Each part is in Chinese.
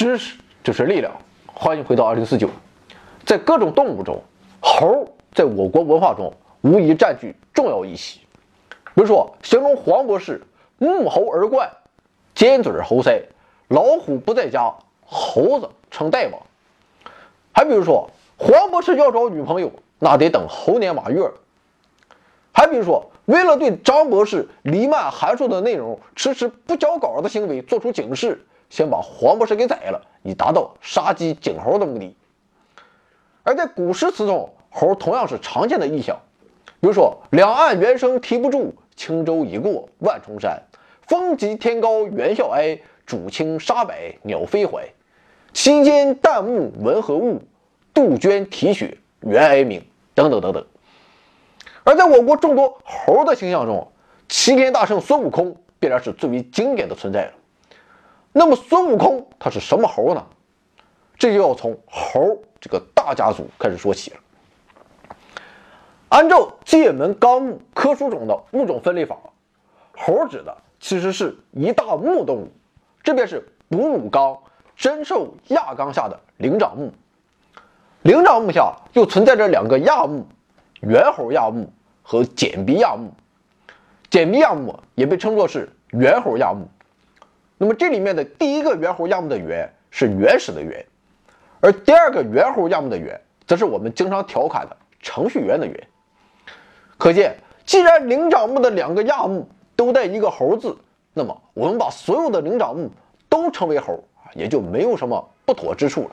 知识就是力量。欢迎回到二零四九。在各种动物中，猴在我国文化中无疑占据重要一席。比如说，形容黄博士目猴而冠，尖嘴猴腮，老虎不在家，猴子称大王。还比如说，黄博士要找女朋友，那得等猴年马月。还比如说，为了对张博士弥漫函数的内容迟迟不交稿的行为做出警示，先把黄博士给宰了，以达到杀鸡儆猴的目的。而在古诗词中，猴同样是常见的意象。比如说“两岸猿声啼不住，轻舟已过万重山。风急天高猿啸哀，渚清沙白鸟飞回。其间旦暮闻何物？杜鹃啼血猿哀鸣。”等等等等。而在我国众多猴的形象中，齐天大圣孙悟空必然是最为经典的存在了。那么孙悟空他是什么猴呢？这就要从猴这个大家族开始说起了。按照《界门纲目科属种的物种分类法，猴指的其实是一大目动物，这便是哺乳纲真兽亚纲下的灵长目。灵长目下又存在着两个亚目：猿猴亚目和简鼻亚目。简鼻亚目也被称作是猿猴亚目。那么这里面的第一个猿猴亚目的“猿”是原始的“猿”，而第二个猿猴亚目的“猿”则是我们经常调侃的程序员的“猿”。可见，既然灵长目的两个亚目都带一个“猴”字，那么我们把所有的灵长目都称为猴，也就没有什么不妥之处了。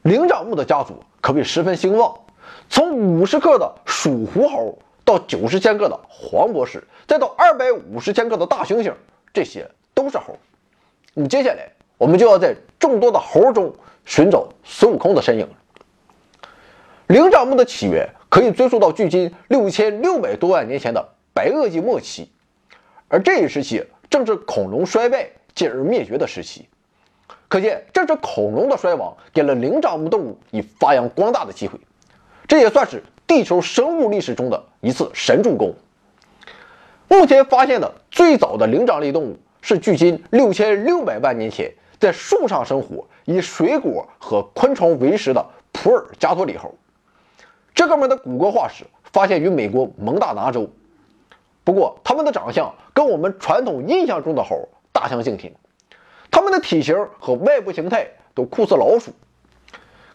灵长目的家族可谓十分兴旺，从五十克的鼠狐猴到九十千克的黄博士，再到二百五十千克的大猩猩，这些都是猴。那么接下来，我们就要在众多的猴中寻找孙悟空的身影。灵长目的起源可以追溯到距今六千六百多万年前的白垩纪末期，而这一时期正是恐龙衰败进而灭绝的时期。可见，这是恐龙的衰亡给了灵长目动物以发扬光大的机会，这也算是地球生物历史中的一次神助攻。目前发现的最早的灵长类动物是距今六千六百万年前在树上生活、以水果和昆虫为食的普尔加托里猴。这哥们的骨骼化石发现于美国蒙大拿州，不过他们的长相跟我们传统印象中的猴大相径庭。它们的体型和外部形态都酷似老鼠。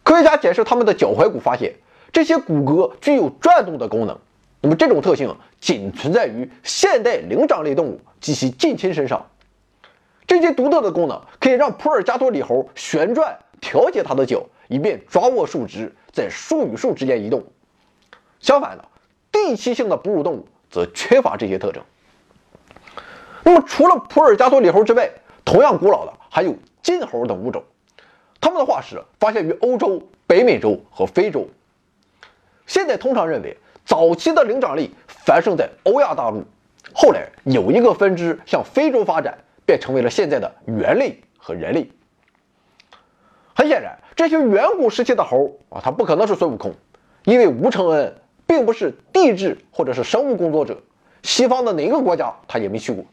科学家检视它们的脚踝骨，发现这些骨骼具有转动的功能。那么这种特性仅存在于现代灵长类动物及其近亲身上。这些独特的功能可以让普尔加托里猴旋转调节它的脚，以便抓握树枝，在树与树之间移动。相反的，地栖性的哺乳动物则缺乏这些特征。那么除了普尔加托里猴之外，同样古老的还有金猴等物种，它们的化石发现于欧洲、北美洲和非洲。现在通常认为，早期的灵长类繁盛在欧亚大陆，后来有一个分支向非洲发展，便成为了现在的猿类和人类。很显然，这些远古时期的猴啊，它不可能是孙悟空，因为吴承恩并不是地质或者是生物工作者，西方的哪个国家他也没去过。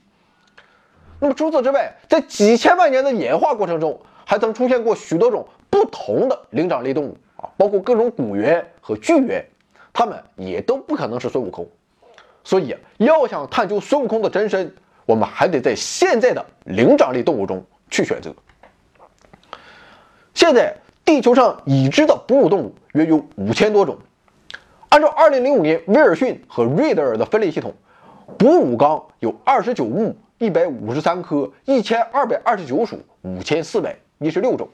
那么除此之外，在几千万年的演化过程中，还曾出现过许多种不同的灵长类动物啊，包括各种古猿和巨猿，它们也都不可能是孙悟空。所以，要想探究孙悟空的真身，我们还得在现在的灵长类动物中去选择。现在地球上已知的哺乳动物约有五千多种，按照2005年威尔逊和瑞德尔的分类系统，哺乳纲有二十九目。一百五十三科，一千二百二十九属，五千四百一十六种。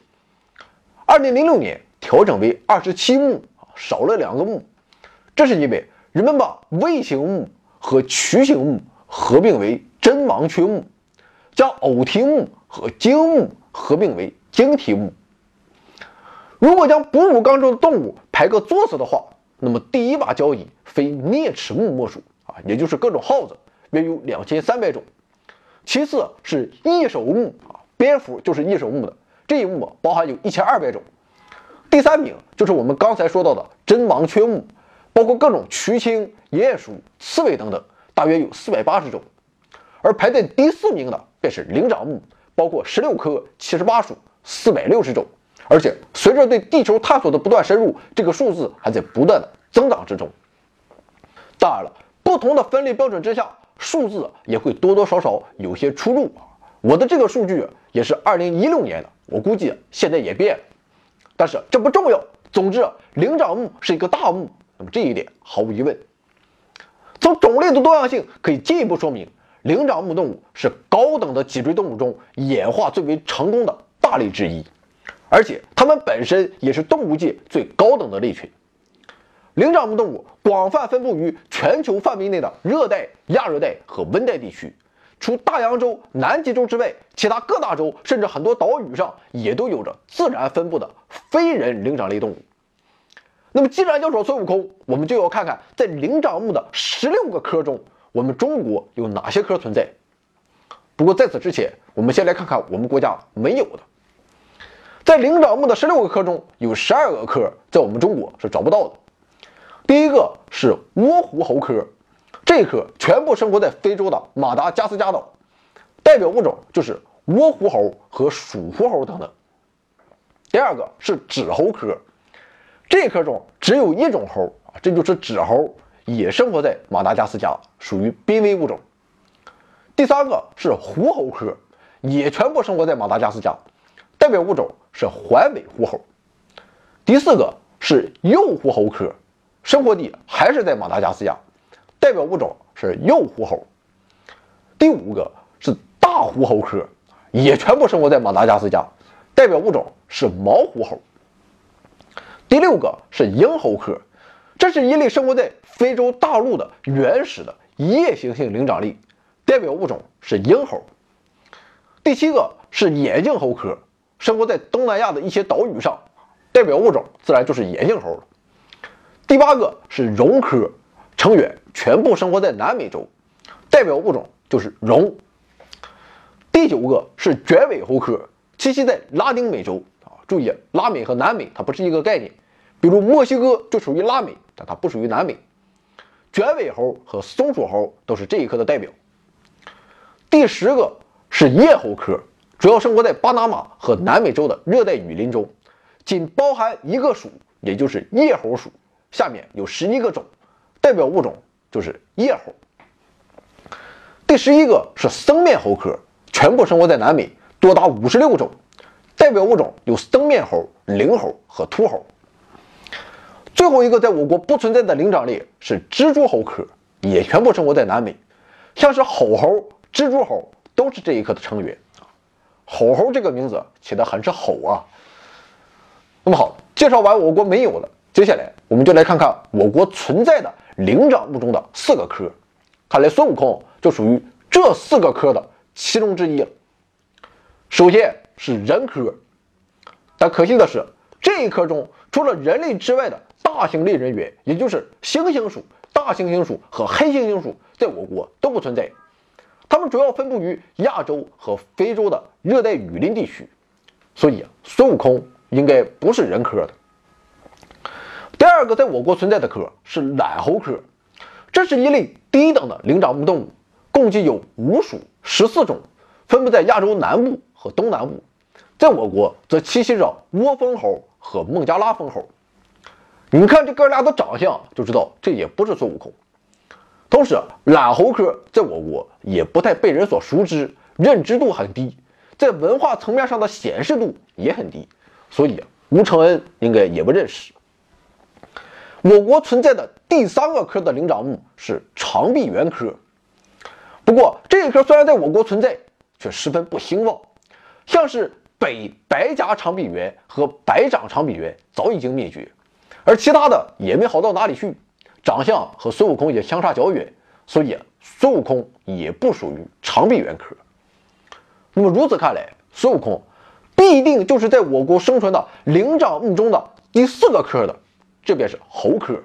二零零六年调整为二十七目，少了两个目。这是因为人们把微型目和曲形目合并为真盲缺目，将偶蹄目和经目合并为经蹄目。如果将哺乳纲中的动物排个座次的话，那么第一把交椅非啮齿目莫属啊，也就是各种耗子，约有两千三百种。其次是翼手目啊，蝙蝠就是翼手目的这一目包含有一千二百种。第三名就是我们刚才说到的真盲缺目，包括各种渠青、鼹鼠、刺猬等等，大约有四百八十种。而排在第四名的便是灵长目，包括十六科、七十八属、四百六十种，而且随着对地球探索的不断深入，这个数字还在不断的增长之中。当然了，不同的分类标准之下，数字也会多多少少有些出入啊。我的这个数据也是二零一六年的，我估计现在也变了，但是这不重要。总之，灵长目是一个大目，那么这一点毫无疑问。从种类的多样性可以进一步说明，灵长目动物是高等的脊椎动物中演化最为成功的大类之一，而且它们本身也是动物界最高等的类群。灵长目动物广泛分布于全球范围内的热带、亚热带和温带地区，除大洋洲、南极洲之外，其他各大洲甚至很多岛屿上也都有着自然分布的非人灵长类动物。那么，既然要说孙悟空，我们就要看看在灵长目的十六个科中，我们中国有哪些科存在。不过在此之前，我们先来看看我们国家没有的。在灵长目的十六个科中，有十二个科在我们中国是找不到的。第一个是窝狐猴科，这科全部生活在非洲的马达加斯加岛，代表物种就是窝狐猴和鼠狐猴等等。第二个是指猴科。这科中只有一种猴啊，这就是纸猴，也生活在马达加斯加，属于濒危物种。第三个是狐猴科，也全部生活在马达加斯加，代表物种是环尾狐猴。第四个是幼狐猴科，生活地还是在马达加斯加，代表物种是幼狐猴。第五个是大狐猴科，也全部生活在马达加斯加，代表物种是毛狐猴。第六个是鹰猴科，这是一类生活在非洲大陆的原始的夜行性灵长类，代表物种是鹰猴。第七个是眼镜猴科，生活在东南亚的一些岛屿上，代表物种自然就是眼镜猴了。第八个是龙科，成员全部生活在南美洲，代表物种就是龙。第九个是卷尾猴科，栖息在拉丁美洲。注意，拉美和南美它不是一个概念。比如墨西哥就属于拉美，但它不属于南美。卷尾猴和松鼠猴都是这一科的代表。第十个是叶猴科，主要生活在巴拿马和南美洲的热带雨林中，仅包含一个属，也就是叶猴属。下面有十一个种，代表物种就是叶猴。第十一个是僧面猴科，全部生活在南美，多达五十六种。代表物种有僧面猴、灵猴和秃猴。最后一个在我国不存在的灵长类是蜘蛛猴科，也全部生活在南美，像是吼猴、蜘蛛猴都是这一科的成员。吼猴这个名字起得很是吼啊。那么好，介绍完我国没有的，接下来我们就来看看我国存在的灵长目中的四个科。看来孙悟空就属于这四个科的其中之一了。首先。是人科，但可惜的是，这一科中除了人类之外的大型类人猿，也就是猩猩属、大猩猩属和黑猩猩属，在我国都不存在。它们主要分布于亚洲和非洲的热带雨林地区，所以孙悟空应该不是人科的。第二个在我国存在的科是懒猴科，这是一类低等的灵长目动物，共计有五属十四种，分布在亚洲南部。和东南部，在我国则栖息着窝蜂猴和孟加拉蜂猴。你看这哥俩的长相，就知道这也不是孙悟空。同时，懒猴科在我国也不太被人所熟知，认知度很低，在文化层面上的显示度也很低，所以吴承恩应该也不认识。我国存在的第三个科的灵长目是长臂猿科，不过这一科虽然在我国存在，却十分不兴旺。像是北白颊长臂猿和白掌长臂猿早已经灭绝，而其他的也没好到哪里去，长相和孙悟空也相差较远，所以孙悟空也不属于长臂猿科。那么如此看来，孙悟空必定就是在我国生存的灵长目中的第四个科的，这便是猴科。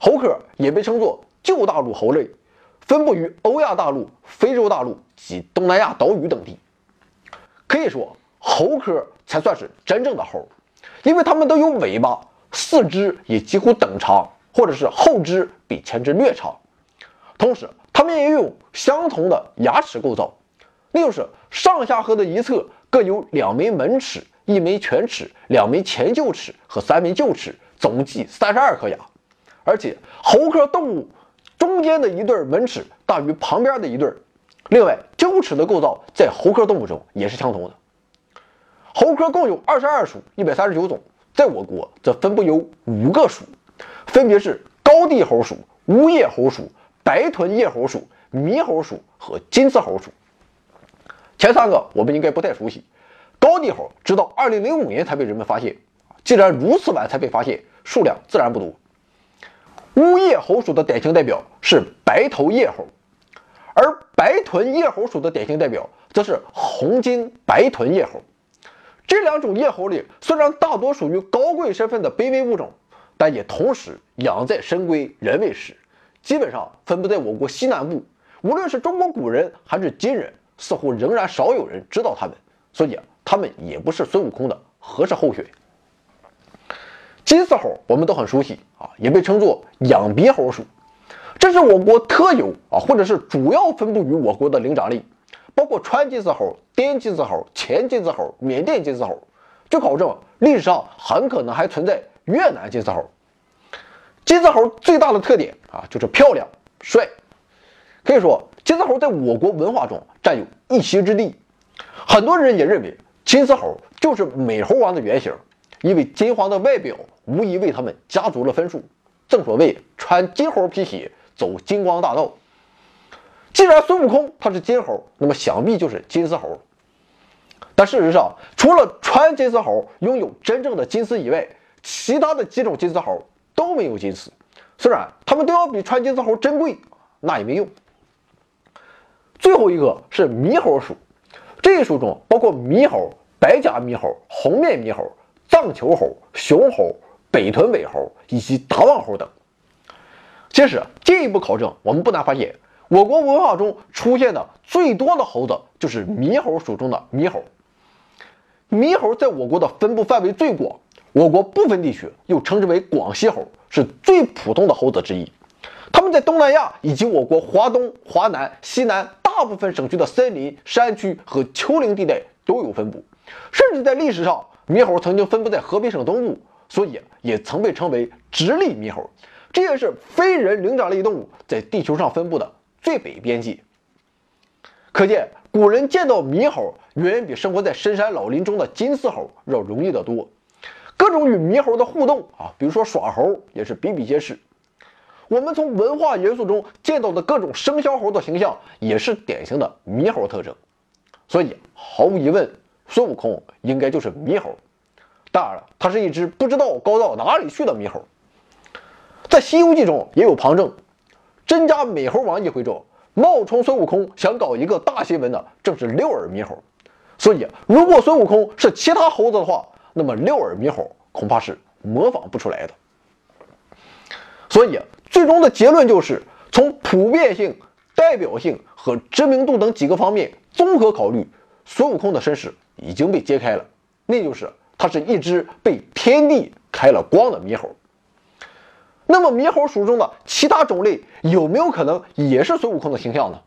猴科也被称作旧大陆猴类，分布于欧亚大陆、非洲大陆及东南亚岛屿等地。可以说，猴科才算是真正的猴，因为它们都有尾巴，四肢也几乎等长，或者是后肢比前肢略长。同时，它们也有相同的牙齿构造，那就是上下颌的一侧各有两枚门齿、一枚犬齿、两枚前臼齿和三枚臼齿，总计三十二颗牙。而且猴科动物中间的一对门齿大于旁边的一对。另外，臼齿的构造在猴科动物中也是相同的。猴科共有二十二属，一百三十九种，在我国则分布有五个属，分别是高地猴属、乌叶猴属、白臀叶猴属、猕猴属和金丝猴属。前三个我们应该不太熟悉，高地猴直到二零零五年才被人们发现。既然如此晚才被发现，数量自然不多。乌叶猴属的典型代表是白头叶猴，而白臀叶猴属的典型代表则是红金白臀叶猴。这两种夜猴里，虽然大多属于高贵身份的卑微物种，但也同时养在深闺人未识，基本上分布在我国西南部。无论是中国古人还是今人，似乎仍然少有人知道它们，所以它们也不是孙悟空的合适候选。金丝猴我们都很熟悉啊，也被称作仰鼻猴属，这是我国特有啊，或者是主要分布于我国的灵长类，包括川金丝猴、滇金丝猴、黔金丝猴、缅甸金丝猴。据考证，历史上很可能还存在越南金丝猴。金丝猴最大的特点啊，就是漂亮帅，可以说金丝猴在我国文化中占有一席之地。很多人也认为金丝猴就是美猴王的原型。因为金黄的外表无疑为他们加足了分数。正所谓穿金猴皮鞋走金光大道。既然孙悟空他是金猴，那么想必就是金丝猴。但事实上，除了穿金丝猴拥有真正的金丝以外，其他的几种金丝猴都没有金丝。虽然他们都要比穿金丝猴珍贵，那也没用。最后一个是猕猴属，这一属中包括猕猴、白甲猕猴、红面猕猴。藏球猴、熊猴、北臀尾猴以及达旺猴等。其实进一步考证，我们不难发现，我国文化中出现的最多的猴子就是猕猴属中的猕猴。猕猴在我国的分布范围最广，我国部分地区又称之为广西猴，是最普通的猴子之一。它们在东南亚以及我国华东、华南、西南大部分省区的森林、山区和丘陵地带都有分布，甚至在历史上。猕猴曾经分布在河北省东部，所以也曾被称为直立猕猴。这也是非人灵长类动物在地球上分布的最北边界。可见，古人见到猕猴远远比生活在深山老林中的金丝猴要容易得多。各种与猕猴的互动啊，比如说耍猴，也是比比皆是。我们从文化元素中见到的各种生肖猴的形象，也是典型的猕猴特征。所以，毫无疑问。孙悟空应该就是猕猴，当然了，他是一只不知道高到哪里去的猕猴。在《西游记》中也有旁证，真假美猴王一回中，冒充孙悟空想搞一个大新闻的正是六耳猕猴。所以，如果孙悟空是其他猴子的话，那么六耳猕猴恐怕是模仿不出来的。所以，最终的结论就是从普遍性、代表性和知名度等几个方面综合考虑，孙悟空的身世。已经被揭开了，那就是他是一只被天地开了光的猕猴。那么猕猴属中的其他种类有没有可能也是孙悟空的形象呢？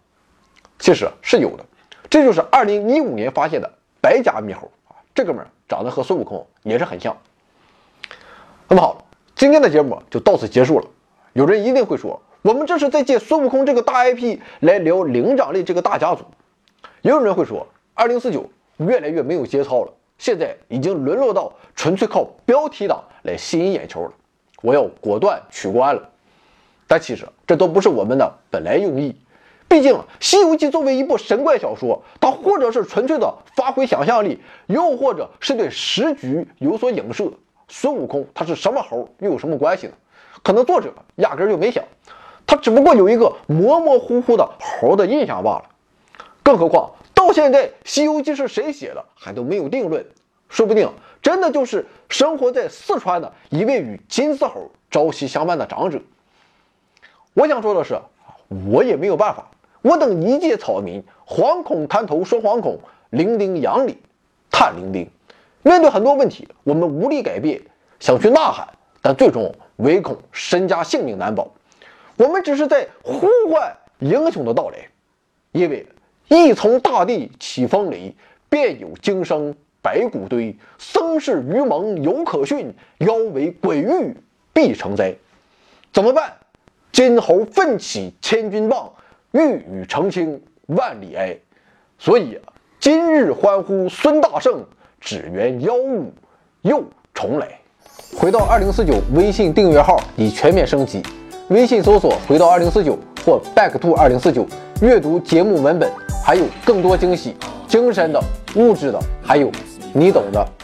其实是有的，这就是2015年发现的白甲猕猴啊，这哥们长得和孙悟空也是很像。那么好，今天的节目就到此结束了。有人一定会说，我们这是在借孙悟空这个大 IP 来聊灵长类这个大家族。也有人会说，2049。越来越没有节操了，现在已经沦落到纯粹靠标题党来吸引眼球了。我要果断取关了。但其实这都不是我们的本来用意。毕竟《西游记》作为一部神怪小说，它或者是纯粹的发挥想象力，又或者是对时局有所影射。孙悟空他是什么猴，又有什么关系呢？可能作者压根就没想，他只不过有一个模模糊糊的猴的印象罢了。更何况。到现在，《西游记》是谁写的还都没有定论，说不定真的就是生活在四川的一位与金丝猴朝夕相伴的长者。我想说的是，我也没有办法，我等一介草民，惶恐滩头说惶恐，零丁洋里叹零丁。面对很多问题，我们无力改变，想去呐喊，但最终唯恐身家性命难保。我们只是在呼唤英雄的到来，因为。一从大地起风雷，便有惊声白骨堆。僧是愚蒙犹可训，妖为鬼域必成灾。怎么办？金猴奋起千钧棒，欲与澄清万里埃。所以今日欢呼孙大圣，只缘妖物又重来。回到二零四九微信订阅号已全面升级，微信搜索“回到二零四九”或 “back to 二零四九”，阅读节目文本，还有更多惊喜，精神的、物质的，还有你懂的。